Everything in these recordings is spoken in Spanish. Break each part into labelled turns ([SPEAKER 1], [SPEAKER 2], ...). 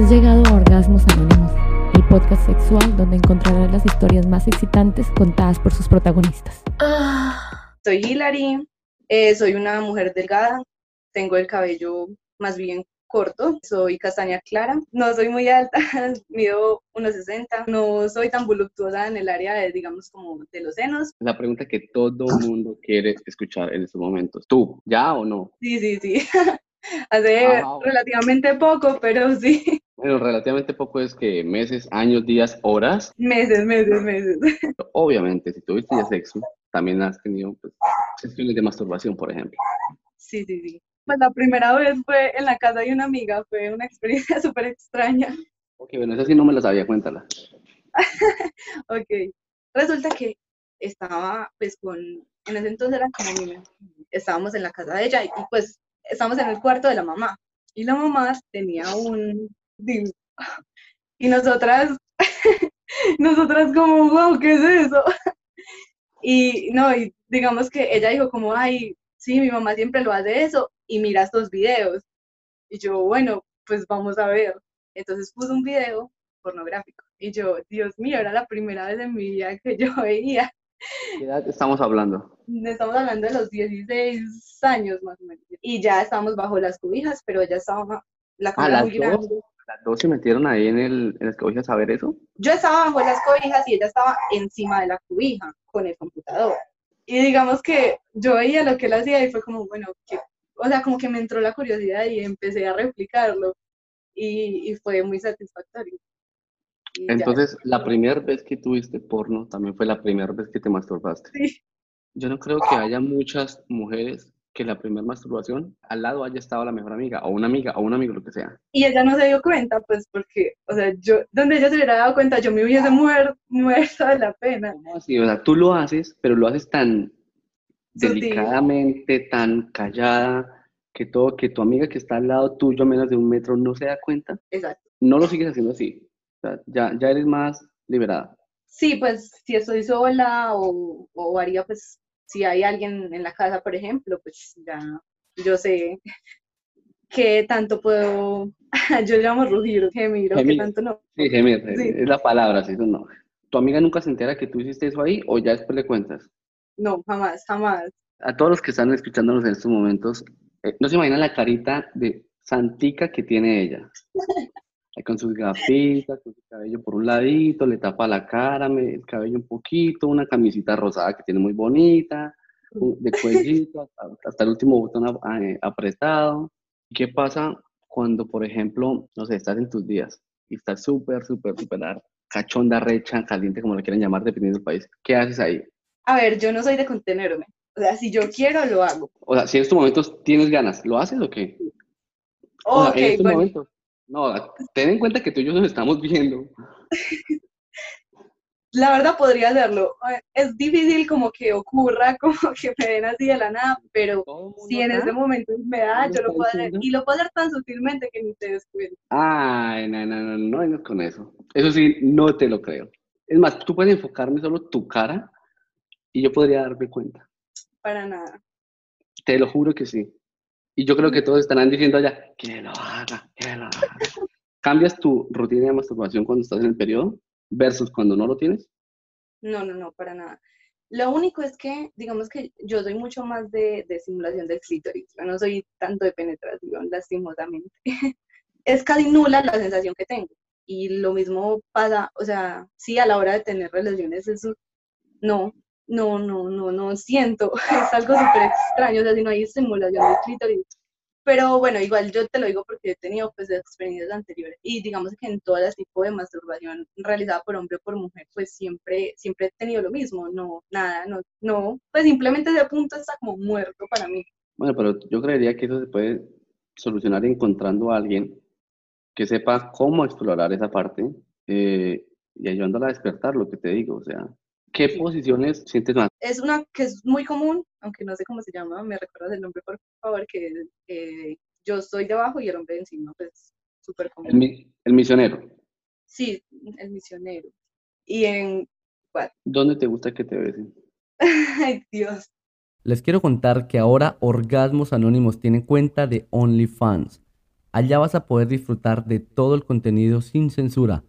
[SPEAKER 1] Has llegado a Orgasmos Anónimos, el podcast sexual donde encontrarás las historias más excitantes contadas por sus protagonistas.
[SPEAKER 2] Soy Hilary, eh, soy una mujer delgada, tengo el cabello más bien corto, soy castaña clara, no soy muy alta, mido 1,60, no soy tan voluptuosa en el área de, digamos, como de los senos.
[SPEAKER 3] La pregunta que todo mundo quiere escuchar en estos momentos. ¿Tú, ya o no?
[SPEAKER 2] Sí, sí, sí. Hace
[SPEAKER 3] Wow.
[SPEAKER 2] relativamente poco, pero sí,
[SPEAKER 3] Bueno, relativamente poco es que meses, años, días, horas.
[SPEAKER 2] meses, meses, meses.
[SPEAKER 3] Obviamente, si tuviste ya sexo, también has tenido pues, sesiones de masturbación, por ejemplo.
[SPEAKER 2] Sí, sí, sí. Pues la primera vez fue en la casa de una amiga, fue una experiencia súper extraña.
[SPEAKER 3] Ok, bueno, esa sí no me la sabía, cuéntala.
[SPEAKER 2] Ok. Resulta que estaba, pues, con, en ese entonces era como mi estábamos en la casa de ella y, pues, estábamos en el cuarto de la mamá. Y la mamá tenía un Y nosotras, nosotras como, wow, ¿qué es eso? Y no, y digamos que ella dijo como, ay, sí, mi mamá siempre lo hace eso y mira estos videos. Y yo, bueno, pues vamos a ver. Entonces puse un video pornográfico. Y yo, Dios mío, era la primera vez en mi vida que yo veía.
[SPEAKER 3] ¿Qué edad estamos hablando?
[SPEAKER 2] Estamos hablando de los 16 años más o menos. Y ya estábamos bajo las cobijas, pero ella estaba, la cama muy
[SPEAKER 3] dos. Las dos se metieron ahí en el, en las cobijas a ver eso.
[SPEAKER 2] Yo estaba bajo las cobijas y ella estaba encima de la cobija con el computador. Y digamos que yo veía lo que él hacía y fue como, bueno, que, o sea, como que me entró la curiosidad y empecé a replicarlo. Y, y fue muy satisfactorio. Y ya,
[SPEAKER 3] Entonces, la primera vez que tuviste porno también fue la primera vez que te masturbaste.
[SPEAKER 2] sí.
[SPEAKER 3] Yo no creo que haya muchas mujeres que la primera masturbación al lado haya estado la mejor amiga, o una amiga, o un amigo, lo que sea.
[SPEAKER 2] Y ella no se dio cuenta, pues porque, o sea, yo, donde ella se hubiera dado cuenta, yo me hubiese muer- muerto de la pena.
[SPEAKER 3] ¿Cómo así? O sea, tú lo haces, pero lo haces tan
[SPEAKER 2] Sutil.
[SPEAKER 3] delicadamente, tan callada, que todo, que tu amiga que está al lado tuyo a menos de un metro no se da cuenta.
[SPEAKER 2] Exacto.
[SPEAKER 3] No lo sigues haciendo así. O sea, ya, ya eres más liberada.
[SPEAKER 2] Sí, pues si estoy sola o, o haría, pues, si hay alguien en la casa, por ejemplo, pues ya yo sé qué tanto puedo, yo llamo rugir, gemir, o qué tanto no.
[SPEAKER 3] Sí, gemir,
[SPEAKER 2] Sí.
[SPEAKER 3] es la palabra, sí, eso no. ¿Tu amiga nunca se entera que tú hiciste eso ahí o ya después le cuentas?
[SPEAKER 2] No, jamás, jamás.
[SPEAKER 3] A todos los que están escuchándonos en estos momentos, eh, no se imaginan la carita de santica que tiene ella. Con sus gafitas, con su cabello por un ladito, le tapa la cara, me- el cabello un poquito, una camisita rosada que tiene muy bonita, de cuellito hasta, hasta el último botón ap- eh, apretado. ¿Y qué pasa cuando, por ejemplo, no sé, estás en tus días y estás súper, súper, súper cachonda, recha, caliente, como le quieran llamar, dependiendo del país? ¿Qué haces ahí?
[SPEAKER 2] A ver, yo no soy de contenerme. O sea, si yo quiero, lo hago.
[SPEAKER 3] O sea, si en estos momentos tienes ganas, ¿lo haces o qué? O sea,
[SPEAKER 2] Ok,
[SPEAKER 3] en estos
[SPEAKER 2] bueno.
[SPEAKER 3] momentos. No, ten en cuenta que tú y yo nos estamos viendo.
[SPEAKER 2] La verdad podría hacerlo. Es difícil como que ocurra, como que me den así de la nada, pero si en ese momento me da,
[SPEAKER 3] ¿Me
[SPEAKER 2] yo lo puedo hacer. Y lo puedo hacer tan sutilmente que ni te des cuenta.
[SPEAKER 3] Ay, no, no, no, no vengas con eso. Eso sí, no te lo creo. Es más, tú puedes enfocarme solo tu cara y yo podría darme cuenta.
[SPEAKER 2] Para nada.
[SPEAKER 3] Te lo juro que sí. Y yo creo que todos estarán diciendo allá, que lo haga, que lo haga. ¿Cambias tu rutina de masturbación cuando estás en el periodo versus cuando no lo tienes?
[SPEAKER 2] No, no, no, para nada. Lo único es que, digamos que yo soy mucho más de, de simulación del clítoris. Yo no soy tanto de penetración, lastimosamente. Es casi nula la sensación que tengo. Y lo mismo pasa, o sea, sí, a la hora de tener relaciones, eso, no, no, no, no, no siento. Es algo súper extraño, o sea, si no hay simulación del clítoris. Pero bueno, igual yo te lo digo porque he tenido pues experiencias anteriores y digamos que en todas las tipos de masturbación realizada por hombre o por mujer, pues siempre, siempre he tenido lo mismo, no, nada, no, no, pues simplemente ese punto está como muerto para mí.
[SPEAKER 3] Bueno, pero yo creería que eso se puede solucionar encontrando a alguien que sepa cómo explorar esa parte eh, y ayudándola a despertar, lo que te digo. O sea, ¿qué
[SPEAKER 2] Sí.
[SPEAKER 3] posiciones sientes más?
[SPEAKER 2] Es una que es muy común, aunque no sé cómo se llama, me recuerdas el nombre por favor, que eh, yo estoy debajo y el hombre encima, pues súper común.
[SPEAKER 3] el misionero.
[SPEAKER 2] Sí, el misionero. Y en,
[SPEAKER 3] ¿Dónde te gusta que te besen?
[SPEAKER 2] ay Dios,
[SPEAKER 4] Les quiero contar que ahora Orgasmos Anónimos tiene cuenta de OnlyFans.
[SPEAKER 3] Allá vas a poder disfrutar de todo el contenido sin censura,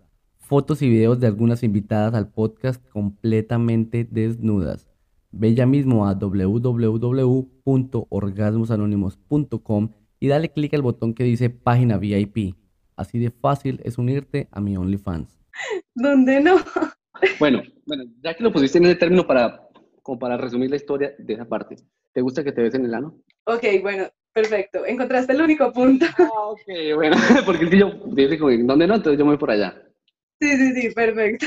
[SPEAKER 3] fotos y videos de algunas invitadas al podcast completamente desnudas. Ve ya mismo a www.orgasmosanónimos.com y dale clic al botón que dice página VIP. Así de fácil es unirte a mi OnlyFans.
[SPEAKER 2] ¿Dónde no?
[SPEAKER 3] Bueno, bueno, ya que lo pusiste en ese término para, como para resumir la historia de esa parte, ¿te gusta que te ves en el ano?
[SPEAKER 2] Ok, bueno, perfecto. Encontraste el único punto.
[SPEAKER 3] Ah, ok, bueno, porque si yo dice como, ¿dónde no? Entonces yo me voy por allá.
[SPEAKER 2] Sí, sí, sí, perfecto.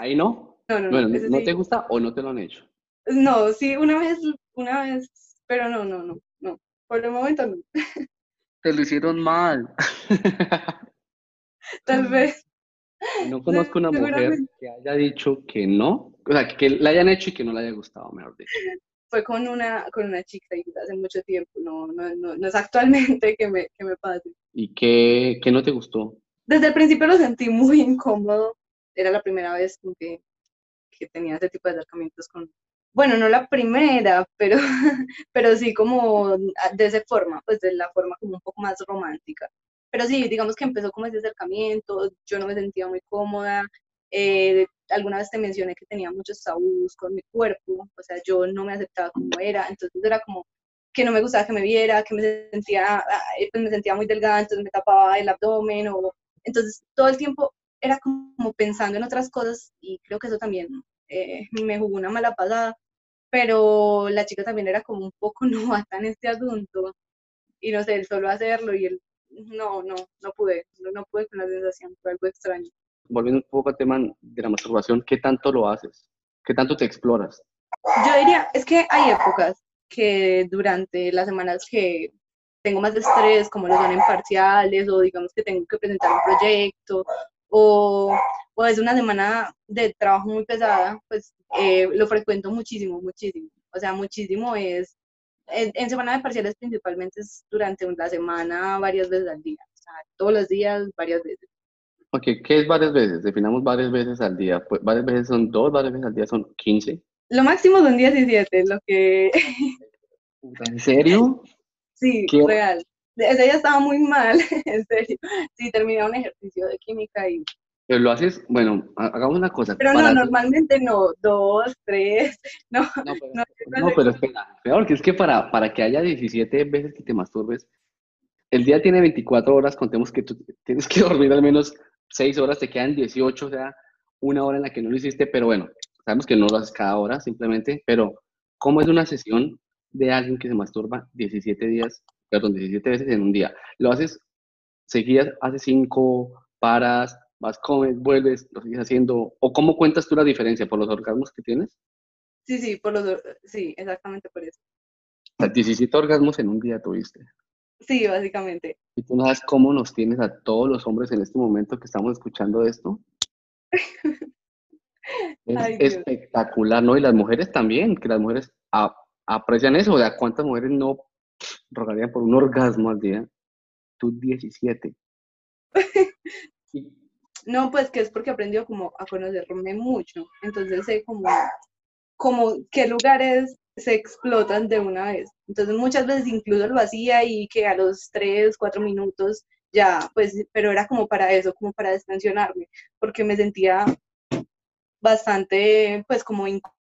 [SPEAKER 3] ¿Ahí no?
[SPEAKER 2] No, no,
[SPEAKER 3] bueno,
[SPEAKER 2] no.
[SPEAKER 3] ¿no te gusta o no te lo han hecho?
[SPEAKER 2] No, sí, una vez, una vez, pero no, no, no, no. Por el momento no.
[SPEAKER 3] Te lo hicieron mal.
[SPEAKER 2] Tal vez.
[SPEAKER 3] No conozco una mujer que haya dicho que no, o sea, que la hayan hecho y que no le haya gustado, mejor dicho.
[SPEAKER 2] Fue con una, con una chica y hace mucho tiempo, no, no, no, no es actualmente que me, que me pase.
[SPEAKER 3] ¿Y qué, qué no te gustó?
[SPEAKER 2] Desde el principio lo sentí muy incómodo. Era la primera vez que, que tenía ese tipo de acercamientos con, bueno, no la primera, pero, pero sí como de esa forma, pues de la forma como un poco más romántica. Pero sí, digamos que empezó como ese acercamiento, yo no me sentía muy cómoda. eh, alguna vez te mencioné que tenía muchos tabús con mi cuerpo, o sea, yo no me aceptaba como era, entonces era como que no me gustaba que me viera, que me sentía, ah, pues me sentía muy delgada, entonces me tapaba el abdomen, o entonces todo el tiempo era como pensando en otras cosas y creo que eso también eh, me jugó una mala pasada, pero la chica también era como un poco novata en este asunto y no sé, él solo hacerlo y él, no, no, no pude, no, no pude con la sensación, fue algo extraño.
[SPEAKER 3] Volviendo un poco al tema de la masturbación, ¿qué tanto lo haces? ¿Qué tanto te exploras?
[SPEAKER 2] Yo diría, es que hay épocas que durante las semanas que tengo más estrés, como lo son en parciales, o digamos que tengo que presentar un proyecto, o, o es una semana de trabajo muy pesada, pues eh, lo frecuento muchísimo, muchísimo. O sea, muchísimo es, en, en semana de parciales principalmente es durante la semana, varias veces al día. O sea, todos los días, varias veces.
[SPEAKER 3] Ok, ¿qué es varias veces? Definamos varias veces al día. Pues, varias veces son dos, varias veces al día son 15.
[SPEAKER 2] Lo máximo son 17, lo que
[SPEAKER 3] ¿En serio?
[SPEAKER 2] Sí,
[SPEAKER 3] ¿Qué?
[SPEAKER 2] real. Día estaba muy mal, en serio. Sí, terminé un ejercicio de química y...
[SPEAKER 3] Pero lo haces, bueno, ha- hagamos una cosa.
[SPEAKER 2] Pero no,
[SPEAKER 3] hacer-
[SPEAKER 2] normalmente no, dos, tres, no.
[SPEAKER 3] No, pero,
[SPEAKER 2] no,
[SPEAKER 3] no, pero espera, peor que es que para, para que haya 17 veces que te masturbes, el día tiene 24 horas, contemos que tú tienes que dormir al menos 6 horas, te quedan 18, o sea, una hora en la que no lo hiciste, pero bueno, sabemos que no lo haces cada hora simplemente, pero ¿cómo es una sesión de alguien que se masturba 17 días, perdón, 17 veces en un día? ¿Lo haces seguidas, haces 5, paras, vas, comes, vuelves, lo sigues haciendo? ¿O cómo cuentas tú la diferencia por los orgasmos que tienes?
[SPEAKER 2] Sí, sí, por los, sí, exactamente por eso.
[SPEAKER 3] O sea, 17 orgasmos en un día tuviste.
[SPEAKER 2] Sí, básicamente.
[SPEAKER 3] ¿Y tú no sabes cómo nos tienes a todos los hombres en este momento que estamos escuchando esto? Es
[SPEAKER 2] Ay,
[SPEAKER 3] espectacular, ¿no? Y las mujeres también, que las mujeres a- aprecian eso. O sea, ¿cuántas mujeres no rogarían por un orgasmo al día? Tú 17. Y-
[SPEAKER 2] No, pues que es porque aprendió como a conocerme mucho. Entonces sé como, como qué lugares se explotan de una vez. Entonces muchas veces incluso lo hacía y que a los tres, cuatro minutos ya, pues, pero era como para eso, como para destensionarme, porque me sentía bastante, pues como incómoda,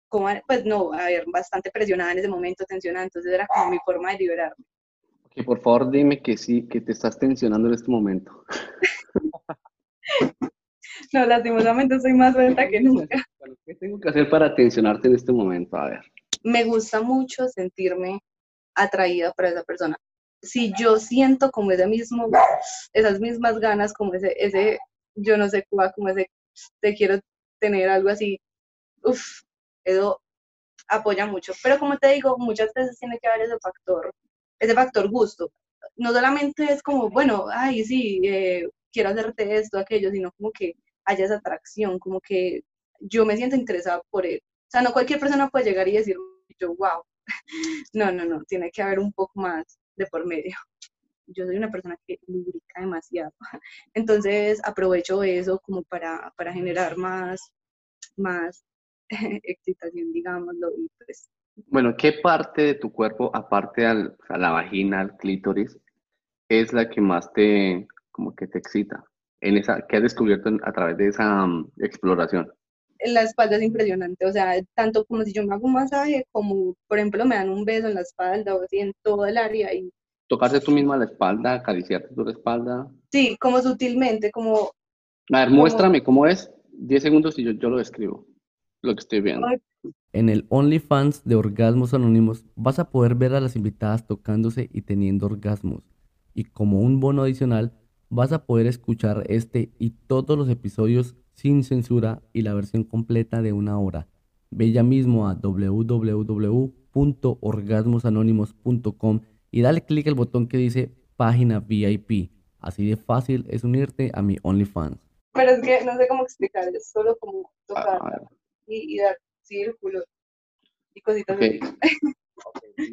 [SPEAKER 2] pues no, a ver, bastante presionada en ese momento, tensionada, entonces era como mi forma de liberarme.
[SPEAKER 3] Ok, por favor, dime que sí, que te estás tensionando en este momento.
[SPEAKER 2] No, lastimosamente soy más suelta que nunca.
[SPEAKER 3] Bueno, ¿Qué tengo que hacer para tensionarte en este momento? A ver.
[SPEAKER 2] me gusta mucho sentirme atraída por esa persona. Si yo siento como ese mismo, esas mismas ganas, como ese, ese, yo no sé cuál, como ese, te quiero tener algo así, uff, eso apoya mucho. Pero como te digo, muchas veces tiene que haber ese factor, ese factor gusto. No solamente es como, bueno, ay, sí, eh, quiero hacerte esto, aquello, sino como que haya esa atracción, como que yo me siento interesada por él. O sea, no cualquier persona puede llegar y decir, yo, wow. No, no, no, tiene que haber un poco más de por medio. Yo soy una persona que lubrica demasiado. Entonces aprovecho eso como para, para generar más, más excitación, digámoslo. Y pues,
[SPEAKER 3] Bueno, ¿qué parte de tu cuerpo, aparte al, a la vagina, al clítoris, es la que más te, como que te excita? En esa, ¿Qué has descubierto a través de esa mm, exploración?
[SPEAKER 2] la espalda es impresionante, o sea, tanto como si yo me hago un masaje, como por ejemplo me dan un beso en la espalda o así en todo el área. Y...
[SPEAKER 3] ¿Tocarte tú misma la espalda, acariciarte tu espalda?
[SPEAKER 2] Sí, como sutilmente, como...
[SPEAKER 3] A ver, muéstrame cómo es, 10 segundos y yo, yo lo describo, lo que estoy viendo.
[SPEAKER 4] En el OnlyFans de Orgasmos Anónimos vas a poder ver a las invitadas tocándose y teniendo orgasmos. Y como un bono adicional, vas a poder escuchar este y todos los episodios sin censura y la versión completa de una hora. Ve ya mismo a www.orgasmosanónimos.com y dale clic al botón que dice página VIP. Así de fácil es unirte a mi OnlyFans.
[SPEAKER 2] Pero es que no sé cómo explicar, es solo como tocar ah, y, dar círculos y cositas así.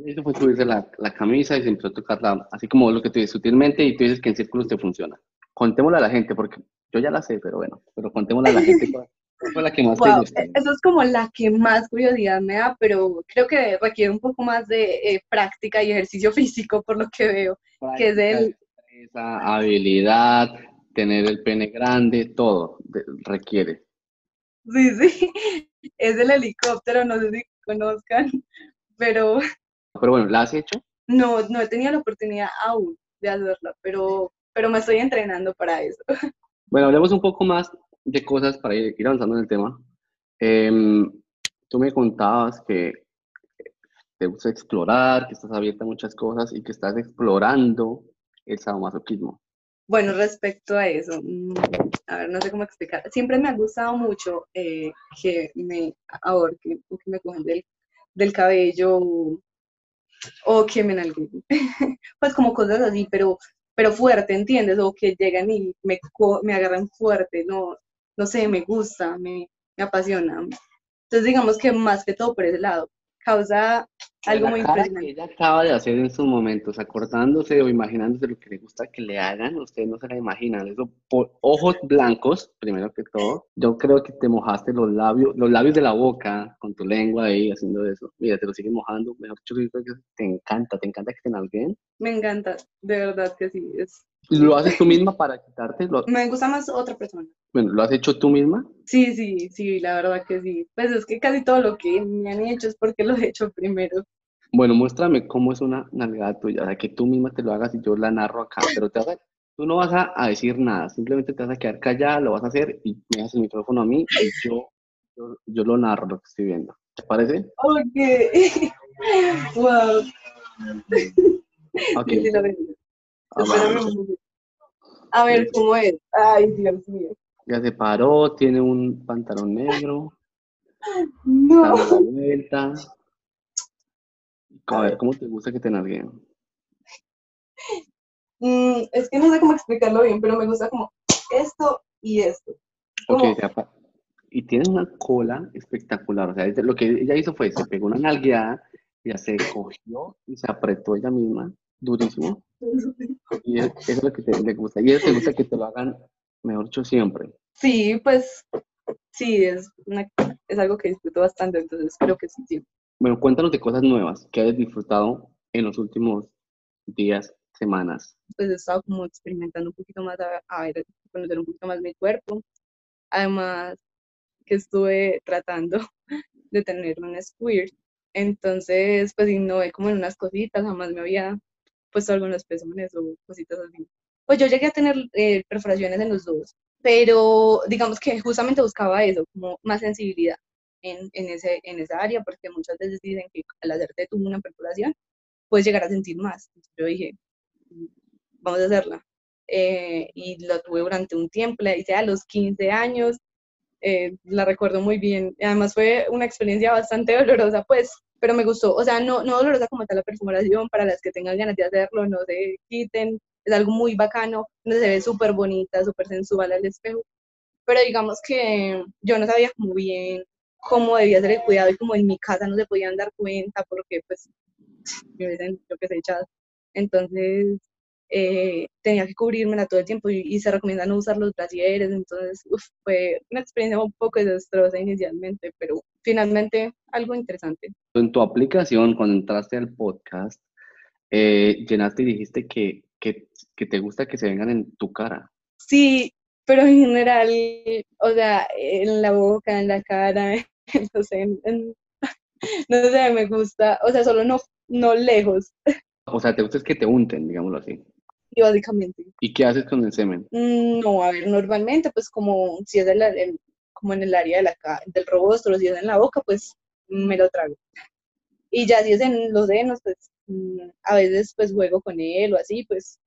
[SPEAKER 3] Eso fue subirse la, la, camisa y se empezó a tocarla, así como lo que tú dices, sutilmente, y tú dices que en círculos te funciona. Contémosle a la gente, porque yo ya la sé, pero bueno, pero contémosle a la gente fue la que más te gusta.
[SPEAKER 2] Eso es como la que más curiosidad me da, pero creo que requiere un poco más de eh, práctica y ejercicio físico, por lo que veo, que es el...
[SPEAKER 3] Esa habilidad, tener el pene grande, todo requiere.
[SPEAKER 2] Sí, sí, es el helicóptero, no sé si conozcan, pero...
[SPEAKER 3] Pero bueno, ¿la has hecho?
[SPEAKER 2] No, no he tenido la oportunidad aún de hacerla, pero, pero me estoy entrenando para eso.
[SPEAKER 3] Bueno, hablemos un poco más de cosas para ir, avanzando en el tema. Em, tú me contabas que te gusta explorar, que estás abierta a muchas cosas y que estás explorando el sadomasoquismo.
[SPEAKER 2] Bueno, respecto a eso, mm, a ver, no sé cómo explicar. Siempre me ha gustado mucho eh, que me ahorquen o que me cojan del, del cabello o que me nalguen. pues como cosas así, pero, pero fuerte, ¿entiendes? O que llegan y me, me agarran fuerte, no, no sé, me gusta, me, me apasiona. Entonces digamos que más que todo por ese lado causa algo muy impresionante.
[SPEAKER 3] Que ella acaba de hacer en sus momentos, acordándose o imaginándose lo que le gusta que le hagan, ustedes no se la imaginan. Eso, por ojos blancos, primero que todo. Yo creo que te mojaste los labios, los labios de la boca con tu lengua ahí haciendo eso. Mira, te lo sigues mojando. Mejor dicho, que te encanta, te encanta que te nalguen.
[SPEAKER 2] Me encanta, de verdad que sí. Es,
[SPEAKER 3] ¿Lo haces tú misma para quitarte?
[SPEAKER 2] Me gusta más otra persona.
[SPEAKER 3] Bueno, ¿lo has hecho tú misma?
[SPEAKER 2] Sí, sí, sí, la verdad que sí. Pues es que casi todo lo que me han hecho es porque lo he hecho primero.
[SPEAKER 3] Bueno, muéstrame cómo es una nalgada tuya, o sea, que tú misma te lo hagas y yo la narro acá, pero te vas tú no vas a, decir nada, simplemente te vas a quedar callada, lo vas a hacer y me das el micrófono a mí y yo, yo, lo narro lo que estoy viendo. ¿Te parece?
[SPEAKER 2] Ok. wow. Ok. A ver cómo es. Ay, Dios mío.
[SPEAKER 3] Ya se paró, tiene un pantalón negro.
[SPEAKER 2] No.
[SPEAKER 3] vuelta. A ver, ¿cómo te gusta que te nalguen?
[SPEAKER 2] Mm, es que no sé cómo explicarlo bien, pero me gusta como esto y esto.
[SPEAKER 3] Ok, y tiene una cola espectacular. O sea, lo que ella hizo fue, se pegó una nalgueada, ya se cogió y se apretó ella misma, durísimo. Y es lo que te, le gusta. Y eso te gusta que te lo hagan, mejor dicho, siempre.
[SPEAKER 2] Sí, pues sí, es, es algo que disfruto bastante, entonces creo que sí, sí.
[SPEAKER 3] Bueno, cuéntanos de cosas nuevas que hayas disfrutado en los últimos días, semanas.
[SPEAKER 2] Pues he estado como experimentando un poquito más, a, ver, conocer un poquito más mi cuerpo. Además, que estuve tratando de tener un squirt. Entonces, pues innové como en unas cositas, jamás me había puesto algunos pezones o cositas así. Pues yo llegué a tener eh, perforaciones en los dos, pero digamos que justamente buscaba eso, como más sensibilidad en, en, ese, en esa área, porque muchas veces dicen que al hacerte tú una perforación, puedes llegar a sentir más. yo dije, vamos a hacerla. Eh, y la tuve durante un tiempo, la hice a los 15 años, eh, la recuerdo muy bien. Además fue una experiencia bastante dolorosa, pues, pero me gustó. O sea, no, no dolorosa como tal la perforación, para las que tengan ganas de hacerlo, no se quiten, es algo muy bacano, se ve súper bonita, súper sensual al espejo. Pero digamos que yo no sabía muy bien cómo debía ser el cuidado y como en mi casa no se podían dar cuenta porque pues hubiesen, yo que sé, echado. Entonces eh, tenía que cubrírmela todo el tiempo y, se recomienda no usar los brasieres, entonces fue una experiencia un poco desastrosa inicialmente, pero finalmente algo interesante.
[SPEAKER 3] En tu aplicación, cuando entraste al podcast, eh, llenaste y dijiste que que, que te gusta que se vengan en tu cara.
[SPEAKER 2] Sí, pero en general, o sea, en la boca, en la cara, no sé, en- en- no sé, me gusta, o sea, solo no, no lejos,
[SPEAKER 3] O sea, te gusta es que te unten, digámoslo así.
[SPEAKER 2] Y básicamente.
[SPEAKER 3] ¿Y qué haces con el semen?
[SPEAKER 2] Mm, No, a ver, normalmente, pues como si es el- el- como en el área de la, del rostro, si es en la boca, pues me lo trago. Y ya si es en los senos, pues mm, a veces pues juego con él o así, pues